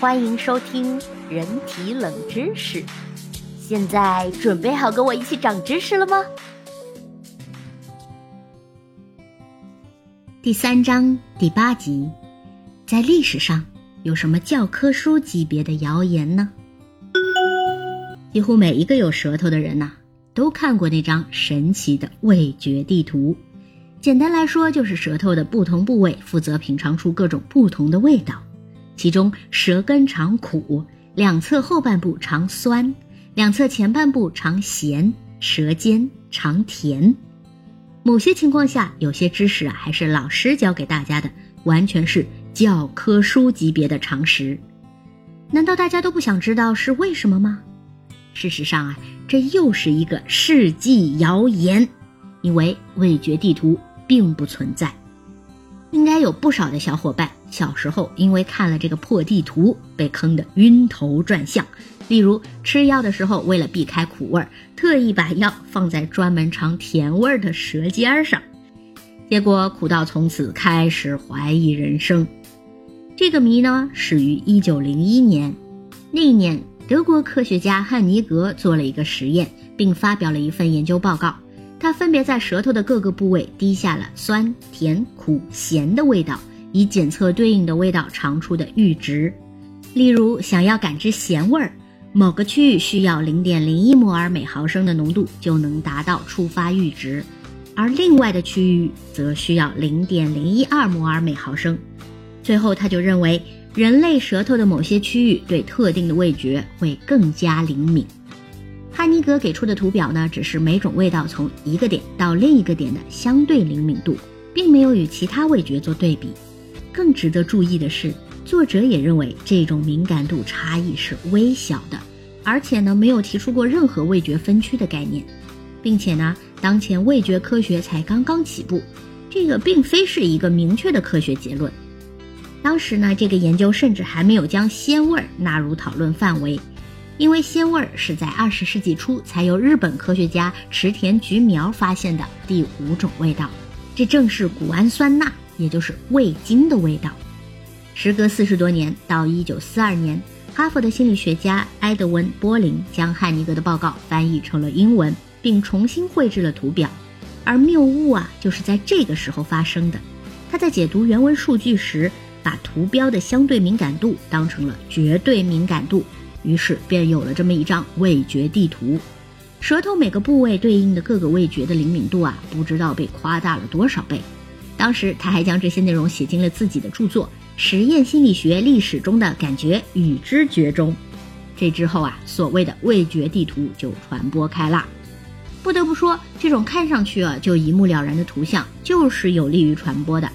欢迎收听人体冷知识。现在准备好跟我一起长知识了吗？第三章第八集，在历史上有什么教科书级别的谣言呢？几乎每一个有舌头的人呐，都看过那张神奇的味觉地图。简单来说，就是舌头的不同部位负责品尝出各种不同的味道。其中，舌根尝苦，两侧后半部尝酸，两侧前半部尝咸，舌尖尝甜。某些情况下，有些知识啊，还是老师教给大家的，完全是教科书级别的常识。难道大家都不想知道是为什么吗？事实上啊，这又是一个世纪谣言，因为味觉地图并不存在。应该有不少的小伙伴小时候因为看了这个破地图，被坑得晕头转向。例如吃药的时候，为了避开苦味儿，特意把药放在专门尝甜味儿的舌尖上，结果苦到从此开始怀疑人生。这个谜呢，始于一九零一年，那一年德国科学家汉尼格做了一个实验，并发表了一份研究报告。他分别在舌头的各个部位滴下了酸、甜、苦、咸的味道，以检测对应的味道尝出的阈值。例如，想要感知咸味儿，某个区域需要零点零一摩尔每毫升的浓度就能达到触发阈值，而另外的区域则需要零点零一二摩尔每毫升。最后，他就认为人类舌头的某些区域对特定的味觉会更加灵敏。汉尼格给出的图表呢，只是每种味道从一个点到另一个点的相对灵敏度，并没有与其他味觉做对比。更值得注意的是，作者也认为这种敏感度差异是微小的，而且呢，没有提出过任何味觉分区的概念，并且呢，当前味觉科学才刚刚起步，这个并非是一个明确的科学结论。当时呢，这个研究甚至还没有将鲜味儿纳入讨论范围。因为鲜味儿是在二十世纪初才由日本科学家池田菊苗发现的第五种味道，这正是谷氨酸钠，也就是味精的味道。时隔四十多年，到一九四二年，哈佛的心理学家埃德温·波林将汉尼格的报告翻译成了英文，并重新绘制了图表。而谬误啊，就是在这个时候发生的。他在解读原文数据时，把图标的相对敏感度当成了绝对敏感度。于是便有了这么一张味觉地图，舌头每个部位对应的各个味觉的灵敏度啊，不知道被夸大了多少倍。当时他还将这些内容写进了自己的著作《实验心理学历史中的感觉与知觉》中。这之后啊，所谓的味觉地图就传播开了。不得不说，这种看上去啊就一目了然的图像，就是有利于传播的。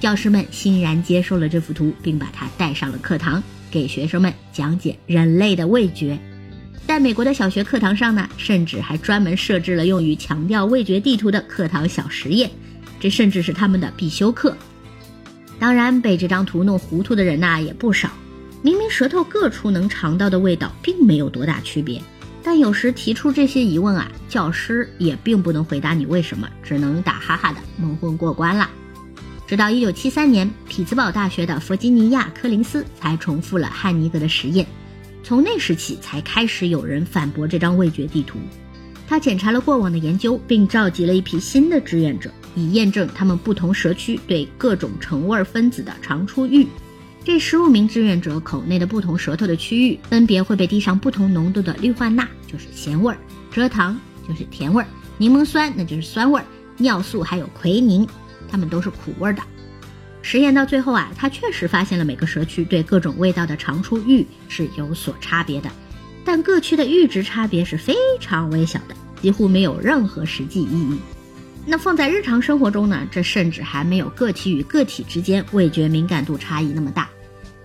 教师们欣然接受了这幅图，并把它带上了课堂。给学生们讲解人类的味觉，在美国的小学课堂上呢，甚至还专门设置了用于强调味觉地图的课堂小实验，这甚至是他们的必修课。当然，被这张图弄糊涂的人呐也不少。明明舌头各处能尝到的味道并没有多大区别，但有时提出这些疑问啊，教师也并不能回答你为什么，只能打哈哈的蒙混过关了。直到一九七三年，匹兹堡大学的弗吉尼亚·柯林斯才重复了汉尼格的实验。从那时起，才开始有人反驳这张味觉地图。他检查了过往的研究，并召集了一批新的志愿者，以验证他们不同舌区对各种橙味分子的尝出阈。这十五名志愿者口内的不同舌头的区域，分别会被滴上不同浓度的氯化钠，就是咸味儿；蔗糖就是甜味儿；柠檬酸那就是酸味儿；尿素还有奎宁。它们都是苦味的。实验到最后啊，他确实发现了每个舌区对各种味道的尝出阈是有所差别的，但各区的阈值差别是非常微小的，几乎没有任何实际意义。那放在日常生活中呢，这甚至还没有个体与个体之间味觉敏感度差异那么大。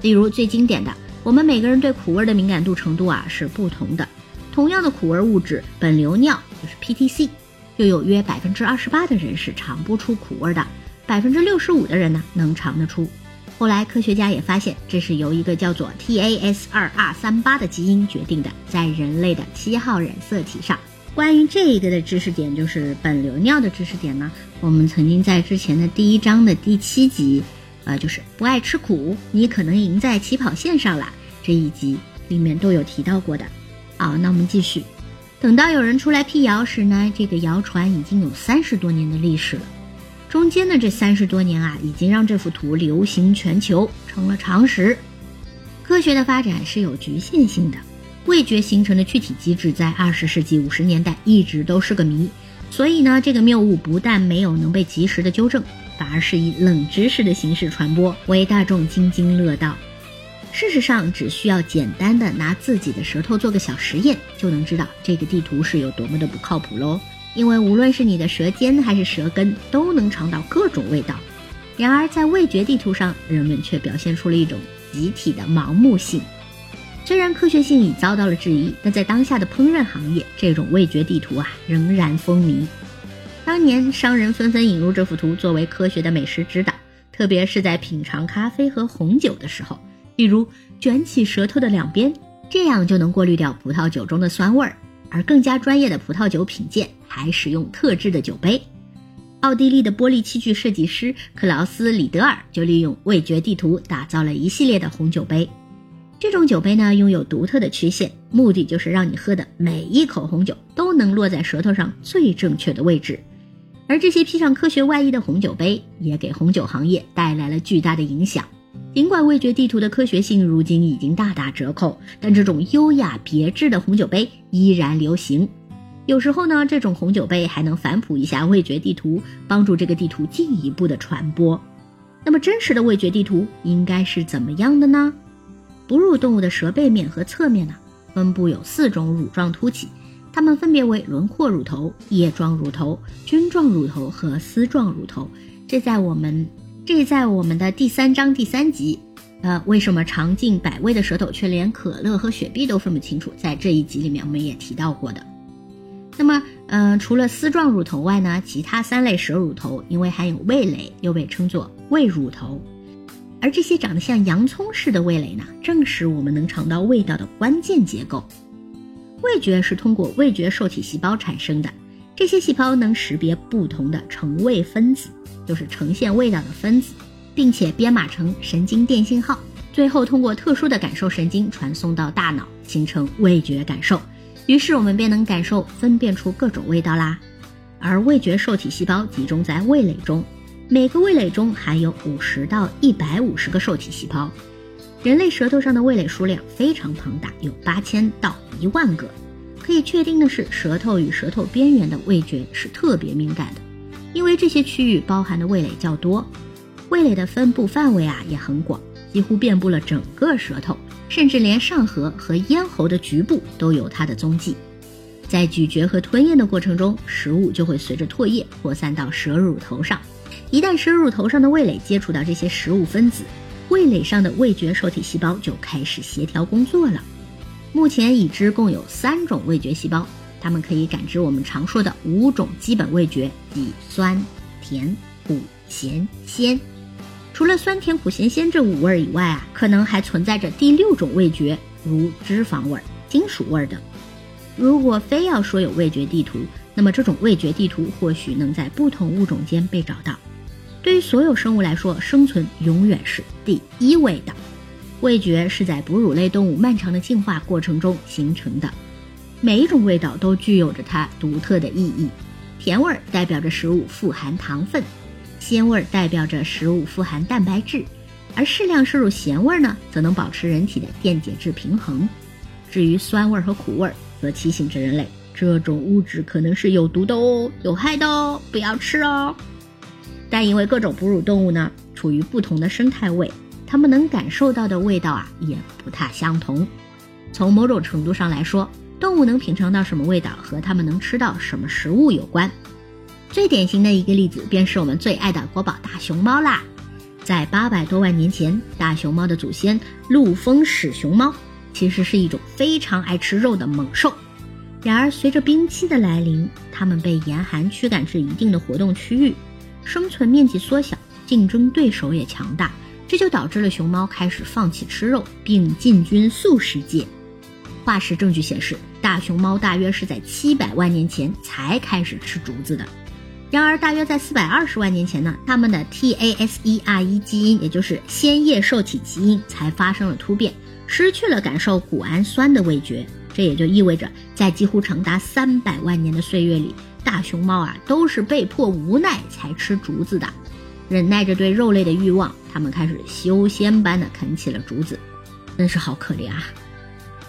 例如最经典的，我们每个人对苦味的敏感度程度啊是不同的。同样的苦味物质苯硫尿就是 PTC。就有约百分之二十八的人是尝不出苦味的，百分之六十五的人呢能尝得出。后来科学家也发现，这是由一个叫做 TAS 二 R 三八的基因决定的，在人类的七号染色体上。关于这一个的知识点，就是苯硫尿的知识点呢，我们曾经在之前的第一章的第七集，呃，就是不爱吃苦，你可能赢在起跑线上了。这一集里面都有提到过的。好，那我们继续。等到有人出来辟谣时呢，这个谣传已经有三十多年的历史了。中间的这三十多年啊，已经让这幅图流行全球，成了常识。科学的发展是有局限性的，味觉形成的具体机制在二十世纪五十年代一直都是个谜。所以呢，这个谬误不但没有能被及时的纠正，反而是以冷知识的形式传播，为大众津津乐道。事实上，只需要简单的拿自己的舌头做个小实验，就能知道这个地图是有多么的不靠谱喽。因为无论是你的舌尖还是舌根，都能尝到各种味道。然而，在味觉地图上，人们却表现出了一种集体的盲目性。虽然科学性已遭到了质疑，但在当下的烹饪行业，这种味觉地图啊仍然风靡。当年，商人纷纷引入这幅图作为科学的美食指导，特别是在品尝咖啡和红酒的时候。例如卷起舌头的两边，这样就能过滤掉葡萄酒中的酸味儿。而更加专业的葡萄酒品鉴还使用特制的酒杯。奥地利的玻璃器具设计师克劳斯·里德尔就利用味觉地图打造了一系列的红酒杯。这种酒杯呢，拥有独特的曲线，目的就是让你喝的每一口红酒都能落在舌头上最正确的位置。而这些披上科学外衣的红酒杯，也给红酒行业带来了巨大的影响。尽管味觉地图的科学性如今已经大打折扣，但这种优雅别致的红酒杯依然流行。有时候呢，这种红酒杯还能反哺一下味觉地图，帮助这个地图进一步的传播。那么，真实的味觉地图应该是怎么样的呢？哺乳动物的舌背面和侧面呢，分布有四种乳状突起，它们分别为轮廓乳头、叶状乳头、菌状乳头和丝状乳头。这在我们。这在我们的第三章第三集，呃，为什么尝尽百味的舌头却连可乐和雪碧都分不清楚？在这一集里面我们也提到过的。那么，嗯，除了丝状乳头外呢，其他三类舌乳头因为含有味蕾，又被称作味乳头。而这些长得像洋葱似的味蕾呢，正是我们能尝到味道的关键结构。味觉是通过味觉受体细胞产生的，这些细胞能识别不同的成味分子。就是呈现味道的分子，并且编码成神经电信号，最后通过特殊的感受神经传送到大脑，形成味觉感受。于是我们便能感受、分辨出各种味道啦。而味觉受体细胞集中在味蕾中，每个味蕾中含有五十到一百五十个受体细胞。人类舌头上的味蕾数量非常庞大，有八千到一万个。可以确定的是，舌头与舌头边缘的味觉是特别敏感的。因为这些区域包含的味蕾较多，味蕾的分布范围啊也很广，几乎遍布了整个舌头，甚至连上颌和咽喉的局部都有它的踪迹。在咀嚼和吞咽的过程中，食物就会随着唾液扩散到舌乳头上。一旦舌乳头上的味蕾接触到这些食物分子，味蕾上的味觉受体细胞就开始协调工作了。目前已知共有三种味觉细胞。它们可以感知我们常说的五种基本味觉，即酸、甜、苦、咸、鲜。除了酸甜苦咸鲜这五味以外啊，可能还存在着第六种味觉，如脂肪味、金属味等。如果非要说有味觉地图，那么这种味觉地图或许能在不同物种间被找到。对于所有生物来说，生存永远是第一位的。味觉是在哺乳类动物漫长的进化过程中形成的。每一种味道都具有着它独特的意义，甜味儿代表着食物富含糖分，鲜味儿代表着食物富含蛋白质，而适量摄入咸味儿呢，则能保持人体的电解质平衡。至于酸味儿和苦味儿，则提醒着人类这种物质可能是有毒的哦，有害的哦，不要吃哦。但因为各种哺乳动物呢处于不同的生态位，它们能感受到的味道啊也不太相同。从某种程度上来说。动物能品尝到什么味道，和它们能吃到什么食物有关。最典型的一个例子，便是我们最爱的国宝大熊猫啦。在八百多万年前，大熊猫的祖先陆丰始熊猫其实是一种非常爱吃肉的猛兽。然而，随着冰期的来临，它们被严寒驱赶至一定的活动区域，生存面积缩小，竞争对手也强大，这就导致了熊猫开始放弃吃肉，并进军素食界。化石证据显示。大熊猫大约是在七百万年前才开始吃竹子的，然而大约在四百二十万年前呢，它们的 TASER1 基因，也就是鲜叶受体基因才发生了突变，失去了感受谷氨酸的味觉。这也就意味着，在几乎长达三百万年的岁月里，大熊猫啊都是被迫无奈才吃竹子的。忍耐着对肉类的欲望，它们开始修仙般的啃起了竹子，真是好可怜啊！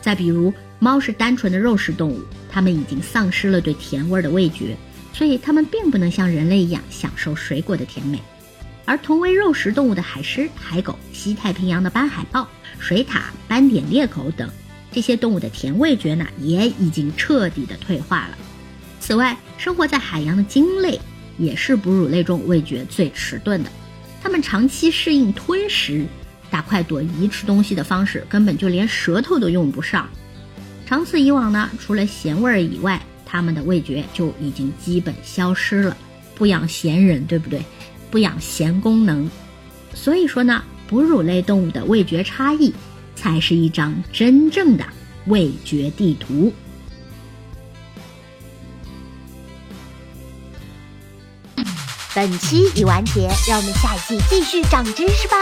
再比如，猫是单纯的肉食动物，它们已经丧失了对甜味的味觉，所以它们并不能像人类一样享受水果的甜美。而同为肉食动物的海狮、海狗、西太平洋的斑海豹、水獭、斑点猎狗等这些动物的甜味觉呢，也已经彻底的退化了。此外，生活在海洋的鲸类。也是哺乳类中味觉最迟钝的，它们长期适应吞食、大快朵颐吃东西的方式，根本就连舌头都用不上。长此以往呢，除了咸味儿以外，它们的味觉就已经基本消失了。不养闲人，对不对？不养闲功能。所以说呢，哺乳类动物的味觉差异，才是一张真正的味觉地图。本期已完结，让我们下一季继续长知识吧。